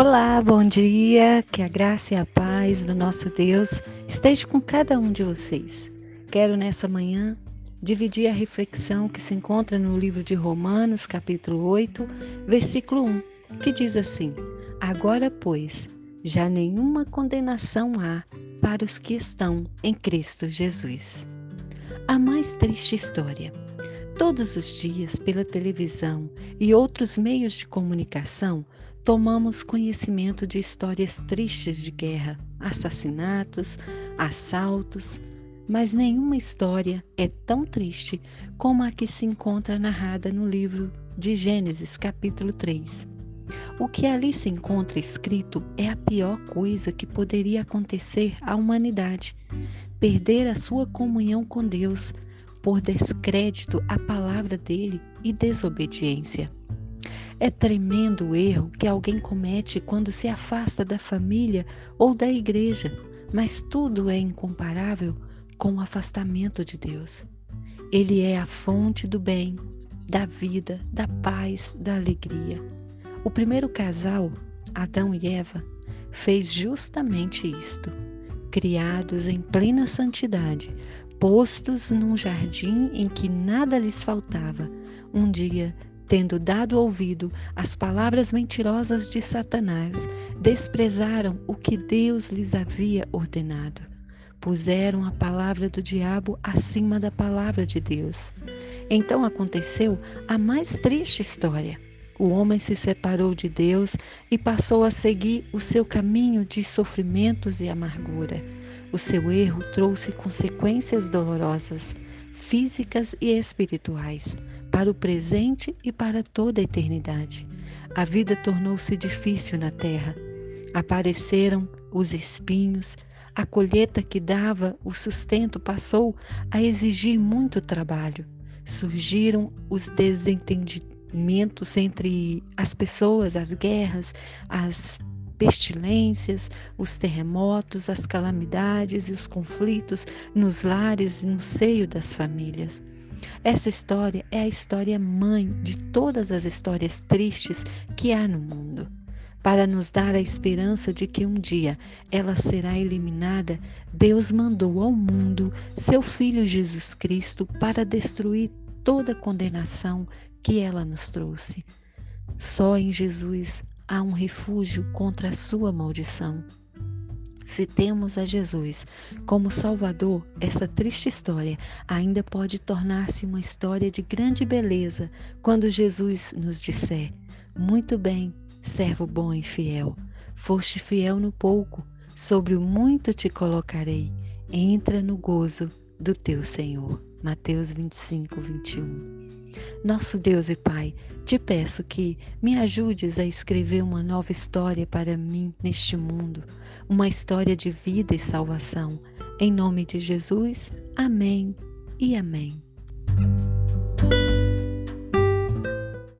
Olá, bom dia. Que a graça e a paz do nosso Deus esteja com cada um de vocês. Quero nessa manhã dividir a reflexão que se encontra no livro de Romanos, capítulo 8, versículo 1, que diz assim: Agora, pois, já nenhuma condenação há para os que estão em Cristo Jesus. A mais triste história. Todos os dias, pela televisão e outros meios de comunicação, tomamos conhecimento de histórias tristes de guerra, assassinatos, assaltos, mas nenhuma história é tão triste como a que se encontra narrada no livro de Gênesis, capítulo 3. O que ali se encontra escrito é a pior coisa que poderia acontecer à humanidade: perder a sua comunhão com Deus por descrédito à palavra dele e desobediência. É tremendo o erro que alguém comete quando se afasta da família ou da igreja, mas tudo é incomparável com o afastamento de Deus. Ele é a fonte do bem, da vida, da paz, da alegria. O primeiro casal, Adão e Eva, fez justamente isto. Criados em plena santidade, postos num jardim em que nada lhes faltava, um dia tendo dado ouvido às palavras mentirosas de Satanás, desprezaram o que Deus lhes havia ordenado. Puseram a palavra do diabo acima da palavra de Deus. Então aconteceu a mais triste história. O homem se separou de Deus e passou a seguir o seu caminho de sofrimentos e amargura. O seu erro trouxe consequências dolorosas, físicas e espirituais para o presente e para toda a eternidade. A vida tornou-se difícil na terra. Apareceram os espinhos, a colheita que dava o sustento passou a exigir muito trabalho. Surgiram os desentendimentos entre as pessoas, as guerras, as pestilências, os terremotos, as calamidades e os conflitos nos lares e no seio das famílias. Essa história é a história mãe de todas as histórias tristes que há no mundo. Para nos dar a esperança de que um dia ela será eliminada, Deus mandou ao mundo seu Filho Jesus Cristo para destruir toda condenação que ela nos trouxe. Só em Jesus há um refúgio contra a sua maldição. Se temos a Jesus como Salvador, essa triste história ainda pode tornar-se uma história de grande beleza quando Jesus nos disser: Muito bem, servo bom e fiel. Foste fiel no pouco, sobre o muito te colocarei. Entra no gozo do teu Senhor. Mateus 25, 21. Nosso Deus e Pai, te peço que me ajudes a escrever uma nova história para mim neste mundo, uma história de vida e salvação. Em nome de Jesus, amém e amém.